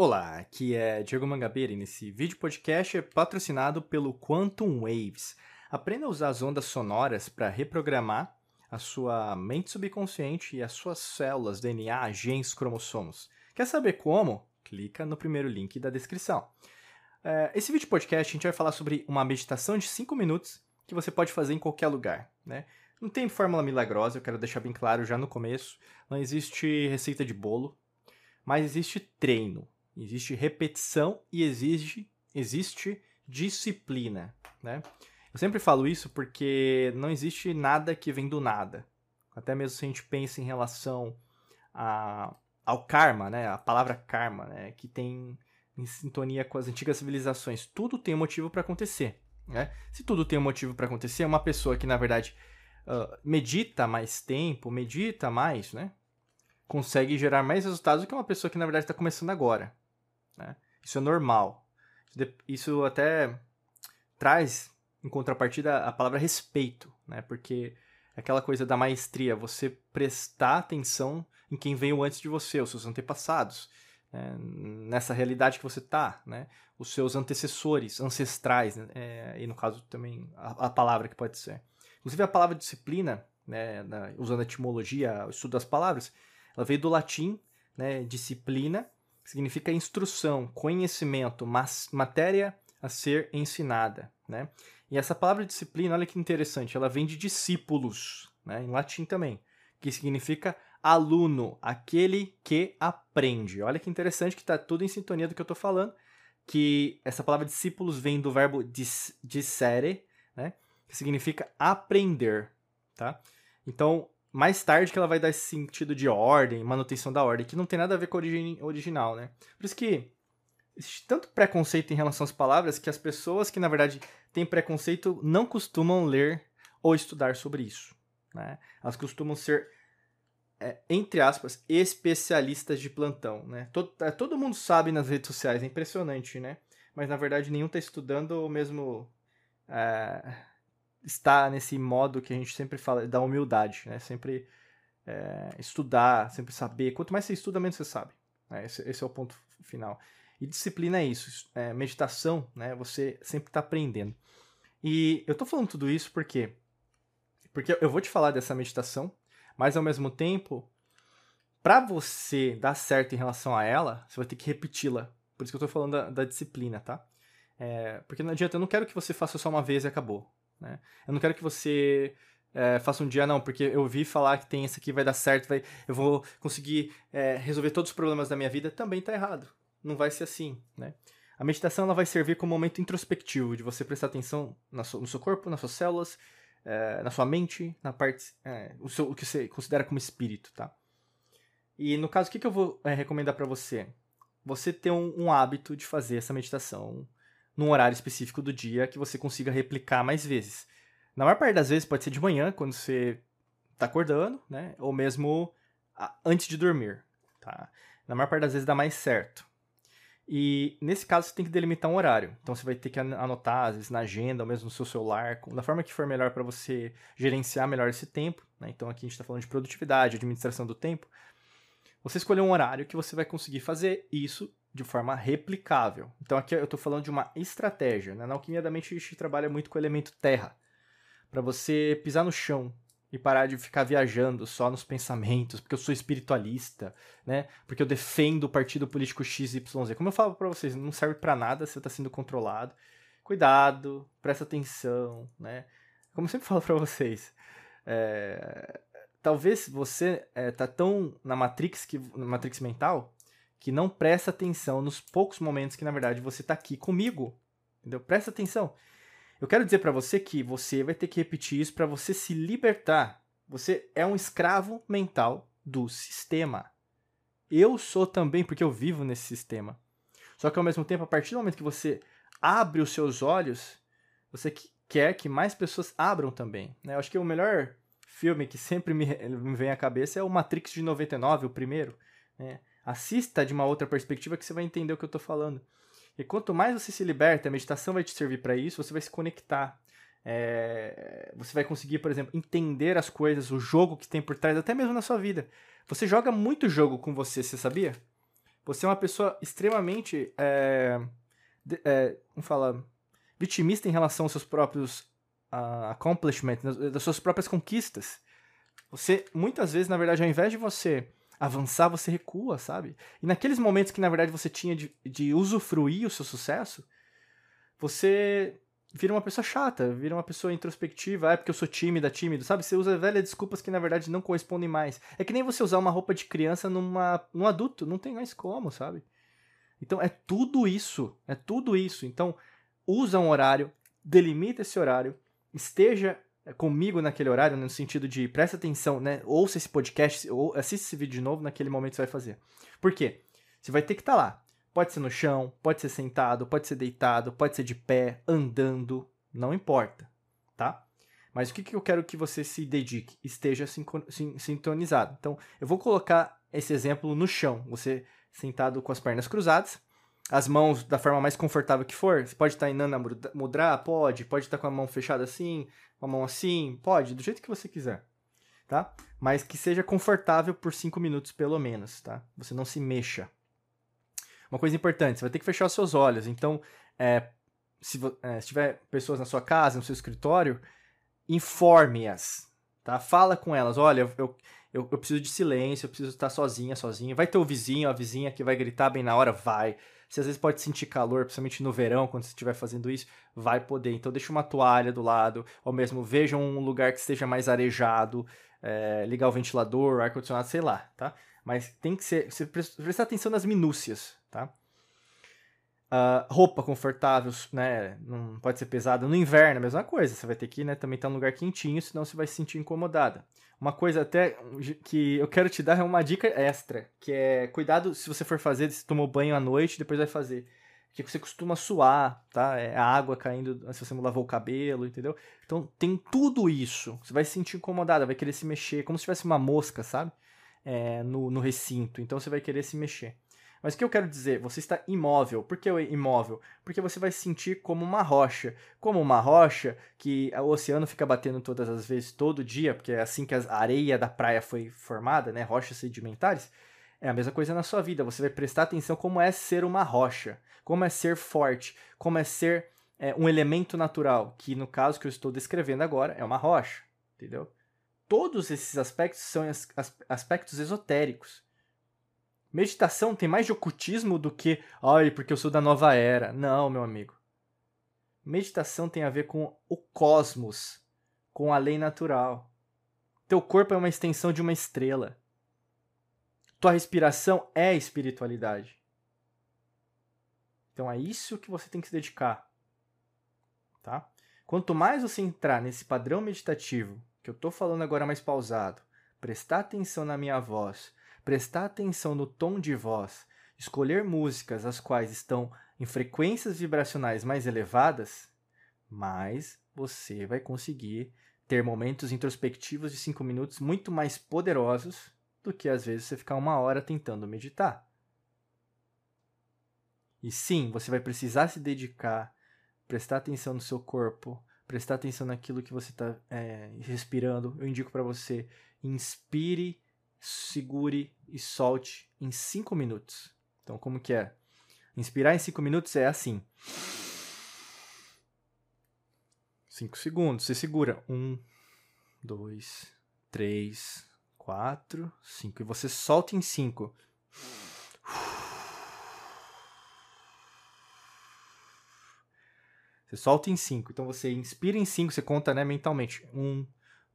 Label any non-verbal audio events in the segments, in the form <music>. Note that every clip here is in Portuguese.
Olá, aqui é Diego Mangabeira e nesse vídeo podcast é patrocinado pelo Quantum Waves. Aprenda a usar as ondas sonoras para reprogramar a sua mente subconsciente e as suas células, DNA, genes, cromossomos. Quer saber como? Clica no primeiro link da descrição. É, esse vídeo podcast a gente vai falar sobre uma meditação de 5 minutos que você pode fazer em qualquer lugar. Né? Não tem fórmula milagrosa, eu quero deixar bem claro já no começo. Não existe receita de bolo, mas existe treino existe repetição e exige, existe disciplina, né? Eu sempre falo isso porque não existe nada que vem do nada. Até mesmo se a gente pensa em relação a, ao karma, né? A palavra karma, né? Que tem em sintonia com as antigas civilizações. Tudo tem um motivo para acontecer, né? Se tudo tem um motivo para acontecer, uma pessoa que na verdade uh, medita mais tempo, medita mais, né? Consegue gerar mais resultados do que uma pessoa que na verdade está começando agora. Né? Isso é normal. Isso até traz, em contrapartida, a palavra respeito, né? porque é aquela coisa da maestria, você prestar atenção em quem veio antes de você, os seus antepassados, né? nessa realidade que você está, né? os seus antecessores, ancestrais, né? é, e no caso também a, a, palavra que pode ser. Inclusive a palavra disciplina, né? Na, usando a etimologia, o estudo das palavras, ela veio do latim, né? disciplina, significa instrução, conhecimento, matéria a ser ensinada, né? E essa palavra disciplina, olha que interessante, ela vem de discípulos, né? Em latim também, que significa aluno, aquele que aprende. Olha que interessante que está tudo em sintonia do que eu estou falando, que essa palavra discípulos vem do verbo dis, discere, né? Que significa aprender, tá? Então, mais tarde que ela vai dar esse sentido de ordem, manutenção da ordem, que não tem nada a ver com a origem original, né? Por isso que existe tanto preconceito em relação às palavras que as pessoas que, na verdade, têm preconceito não costumam ler ou estudar sobre isso, né? Elas costumam ser, é, entre aspas, especialistas de plantão, né? Todo, é, todo mundo sabe nas redes sociais, é impressionante, né? Mas, na verdade, nenhum está estudando ou mesmo... É, estar nesse modo que a gente sempre fala da humildade, né? Sempre é, estudar, sempre saber. Quanto mais você estuda, menos você sabe. Né? Esse, esse, é o ponto final. E disciplina é isso. É, meditação, né? Você sempre está aprendendo. E eu estou falando tudo isso porque porque eu vou te falar dessa meditação, mas ao mesmo tempo, para você dar certo em relação a ela, você vai ter que repeti-la. Por isso que eu estou falando da, da, disciplina, tá? É, porque não adianta, eu não quero que você faça só uma vez e acabou. Né? Eu não quero que você é, faça um dia, não, porque eu ouvi falar que tem esse aqui vai dar certo, vai, eu vou conseguir é, resolver todos os problemas da minha vida. Também está errado. Não vai ser assim, né? A meditação ela vai servir como um momento introspectivo, de você prestar atenção no seu corpo, nas suas células, é, na sua mente, na parte. É, o, seu, o, que você considera como espírito, tá? E no caso, o que, que eu vou é, recomendar para você? Você ter um, um, hábito de fazer essa meditação num horário específico do dia que você consiga replicar mais vezes. Na maior parte das vezes pode ser de manhã, quando você está acordando, né? Ou mesmo antes de dormir, tá? Na maior parte das vezes dá mais certo. E nesse caso você tem que delimitar um horário. Então você vai ter que anotar, às vezes na agenda, ou mesmo no seu celular, da forma que for melhor para você gerenciar melhor esse tempo. Né? Então aqui a gente está falando de produtividade, administração do tempo. Você escolher um horário que você vai conseguir fazer isso de forma replicável. Então aqui eu estou falando de uma estratégia. Né? Na alquimia da mente a gente trabalha muito com o elemento terra, para você pisar no chão e parar de ficar viajando só nos pensamentos, porque eu sou espiritualista, né? Porque eu defendo o partido político XYZ. Como eu falo para vocês, não serve para nada, você está sendo controlado. Cuidado, presta atenção, né? Como eu sempre falo para vocês, é... talvez você é, tá tão na matrix que na matrix mental que não presta atenção nos poucos momentos que na verdade você está aqui comigo. Entendeu? Presta atenção. Eu quero dizer para você que você vai ter que repetir isso para você se libertar. Você é um escravo mental do sistema. Eu sou também porque eu vivo nesse sistema. Só que ao mesmo tempo, a partir do momento que você abre os seus olhos, você quer que mais pessoas abram também. Né? Eu acho que o melhor filme que sempre me, vem à cabeça é o Matrix de 99, o primeiro. Né? Assista de uma outra perspectiva que você vai entender o que eu estou falando. E quanto mais você se liberta, a meditação vai te servir para isso, você vai se conectar. É... você vai conseguir, por exemplo, entender as coisas, o jogo que tem por trás, até mesmo na sua vida. Você joga muito jogo com você, você sabia? Você é uma pessoa extremamente. É, é, como fala? Vitimista em relação aos seus próprios uh, accomplishments, das suas próprias conquistas. Você, muitas vezes, na verdade, ao invés de você avançar, você recua, sabe? E naqueles momentos que, na verdade, você tinha de, de usufruir o seu sucesso, você vira uma pessoa chata, vira uma pessoa introspectiva, ah, é porque eu sou tímida, tímido, sabe? Você usa velhas desculpas que na verdade não correspondem mais. É que nem você usar uma roupa de criança numa, num adulto, não tem mais como, sabe? Então é tudo isso, é tudo isso. Então usa um horário, delimita esse horário, esteja comigo naquele horário, no sentido de presta atenção, né? Ouça esse podcast, ou assista esse vídeo de novo, naquele momento você vai fazer. Por quê? Você vai ter que estar tá lá. Pode ser no chão, pode ser sentado, pode ser deitado, pode ser de pé, andando, não importa, tá? Mas o que, que eu quero que você se dedique? Esteja sintonizado. Então, eu vou colocar esse exemplo no chão. Você sentado com as pernas cruzadas, as mãos da forma mais confortável que for. Você pode estar em Nana Mudra? Pode. Pode estar com a mão fechada assim, com a mão assim? Pode, do jeito que você quiser, tá? Mas que seja confortável por 5 minutos pelo menos, tá? Você não se mexa. Uma coisa importante, você vai ter que fechar os seus olhos. Então, é, se, é, se tiver pessoas na sua casa, no seu escritório, informe-as, tá? Fala com elas, olha, eu, eu, eu, preciso de silêncio, eu preciso estar sozinha, sozinho. Vai ter o vizinho, a vizinha que vai gritar bem na hora, vai. Se às vezes pode sentir calor, principalmente no verão, quando você estiver fazendo isso, vai poder. Então deixa uma toalha do lado, ou mesmo veja um lugar que esteja mais arejado, é, ligar o ventilador, ar-condicionado, sei lá, tá? Mas tem que ser. Você prestar atenção nas minúcias, tá? Uh, roupa confortável, né? Não pode ser pesada. No inverno, a mesma coisa. Você vai ter que né, também estar num lugar quentinho, senão você vai se sentir incomodada. Uma coisa até que eu quero te dar é uma dica extra, que é cuidado se você for fazer, se tomou banho à noite, depois vai fazer. Porque você costuma suar, tá? É a água caindo se você não lavou o cabelo, entendeu? Então tem tudo isso. Você vai se sentir incomodada, vai querer se mexer, como se tivesse uma mosca, sabe? é, no, no recinto, então você vai querer se mexer. Mas o que eu quero dizer? Você está imóvel. Por que imóvel? Porque você vai se sentir como uma rocha. Como uma rocha que o oceano fica batendo todas as vezes, todo dia, porque é assim que a areia da praia foi formada, né? Rochas sedimentares. É a mesma coisa na sua vida. Você vai prestar atenção como é ser uma rocha, como é ser forte, como é ser é, um elemento natural, que no caso que eu estou descrevendo agora é uma rocha, entendeu? todos esses aspectos são aspectos esotéricos. Meditação tem mais de ocultismo do que, ai, porque eu sou da nova era. Não, meu amigo. Meditação tem a ver com o cosmos, com a lei natural. Teu corpo é uma extensão de uma estrela. Tua respiração é espiritualidade. Então é isso que você tem que se dedicar. Tá? Quanto mais você entrar nesse padrão meditativo, que eu estou falando agora mais pausado, prestar atenção na minha voz, prestar atenção no tom de voz, escolher músicas as quais estão em frequências vibracionais mais elevadas, mais você vai conseguir ter momentos introspectivos de 5 minutos muito mais poderosos do que às vezes você ficar uma hora tentando meditar. E sim, você vai precisar se dedicar, prestar atenção no seu corpo, prestar atenção naquilo que você está é, respirando, eu indico para você inspire, segure e solte em 5 minutos. Então, como que é? Inspirar em 5 minutos é assim. 5 segundos. Você segura. 1, 2, 3, 4, 5. E você solta em 5. Você solta em 5. Então você inspira em 5, você conta né, mentalmente. 1,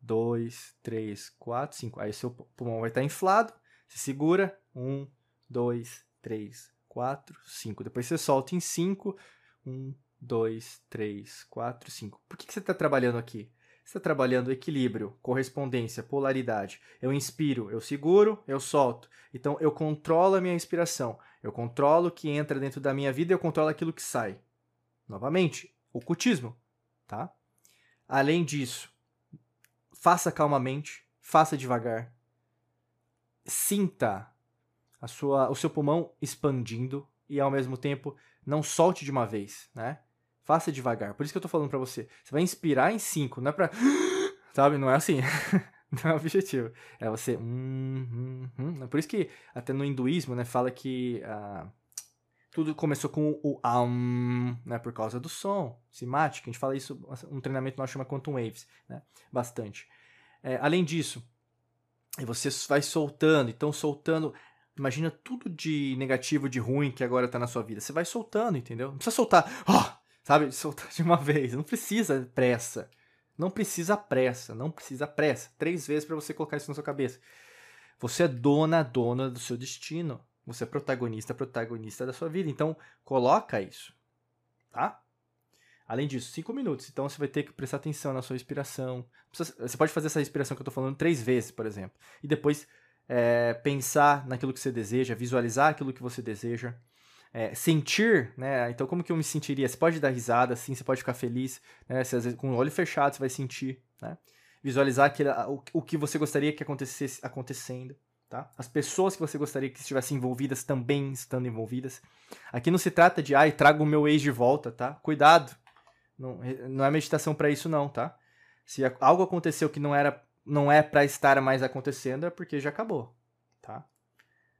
2, 3, 4, 5. Aí seu pulmão vai estar inflado. Você segura. 1, 2, 3, 4, 5. Depois você solta em 5. 1, 2, 3, 4, 5. Por que, que você está trabalhando aqui? Você está trabalhando equilíbrio, correspondência, polaridade. Eu inspiro, eu seguro, eu solto. Então eu controlo a minha inspiração. Eu controlo o que entra dentro da minha vida e eu controlo aquilo que sai. Novamente, ocultismo, tá? Além disso, faça calmamente, faça devagar. Sinta a sua, o seu pulmão expandindo e ao mesmo tempo não solte de uma vez, né? Faça devagar. Por isso que eu tô falando para você. Você vai inspirar em 5, não é pra. <gasps> Sabe? Não é assim. <laughs> Não é o objetivo. É você. Hum, hum, hum. É por isso que até no hinduísmo, né, fala que uh, tudo começou com o am, né, por causa do som, simática. A gente fala isso, um treinamento nosso chama Quantum Waves, né, bastante. É, além disso, você vai soltando, então soltando. Imagina tudo de negativo, de ruim que agora tá na sua vida. Você vai soltando, entendeu? Não precisa soltar, oh, sabe? Soltar de uma <laughs> vez. Não precisa pressa. Não precisa pressa, não precisa pressa. Três vezes para você colocar isso na sua cabeça. Você é dona, dona do seu destino. Você é protagonista, protagonista da sua vida. Então, coloca isso, tá? Além disso, cinco minutos. Então, você vai ter que prestar atenção na sua inspiração. Você pode fazer essa respiração que eu estou falando três vezes, por exemplo. E depois é, pensar naquilo que você deseja, visualizar aquilo que você deseja é, sentir, né? Então, como que eu me sentiria? Você pode dar risada, assim, você pode ficar feliz, né? Você, às vezes, com o olho fechado, você vai sentir, né? Visualizar aquele, o, o que você gostaria que acontecesse acontecendo, tá? As pessoas que você gostaria que estivessem envolvidas também estando envolvidas. Aqui não se trata de, ai, trago o meu ex de volta, tá? Cuidado. Não, não é meditação para isso, não, tá? Se algo aconteceu que não era não é para estar mais acontecendo, é porque já acabou, tá?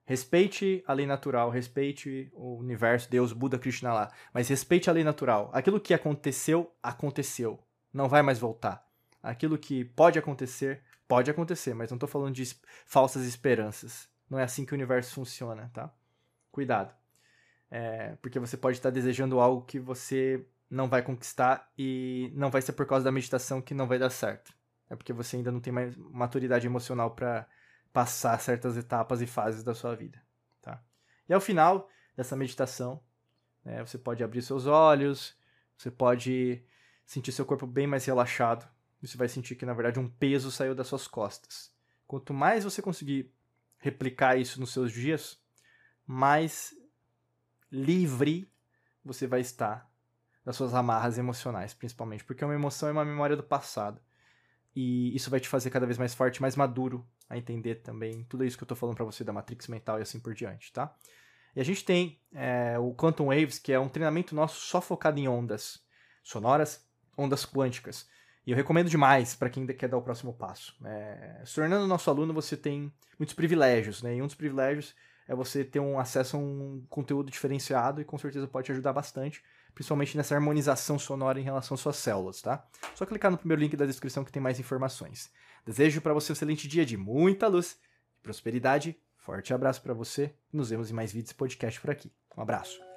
Respeite a lei natural, respeite o universo, Deus, Buda, Krishna lá. Mas respeite a lei natural. Aquilo que aconteceu, aconteceu. Não vai mais voltar. Aquilo que pode acontecer, pode acontecer. Mas não estou falando de falsas esperanças. Não é assim que o universo funciona, tá? Cuidado. É, porque você pode estar desejando algo que você não vai conquistar e não vai ser por causa da meditação que não vai dar certo. É porque você ainda não tem mais maturidade emocional para passar certas etapas e fases da sua vida. Tá? E ao final dessa meditação, né, você pode abrir seus olhos, você pode sentir seu corpo bem mais relaxado. Você vai sentir que, na verdade, um peso saiu das suas costas. Quanto mais você conseguir replicar isso nos seus dias, mais livre você vai estar das suas amarras emocionais, principalmente. Porque uma emoção é uma memória do passado. E isso vai te fazer cada vez mais forte, mais maduro a entender também tudo isso que eu estou falando para você da matrix mental e assim por diante, tá? E a gente tem é, o Quantum Waves, que é um treinamento nosso só focado em ondas sonoras, ondas quânticas. E eu recomendo demais para quem quer dar o próximo passo. É, se tornando nosso aluno, você tem muitos privilégios, né? E um dos privilégios é você ter um acesso a um conteúdo diferenciado e com certeza pode te ajudar bastante principalmente nessa harmonização sonora em relação às suas células, tá? Só clicar no primeiro link da descrição que tem mais informações. Desejo para você um excelente dia de muita luz prosperidade. Forte abraço para você. Nos vemos em mais vídeos e podcast por aqui. Um abraço.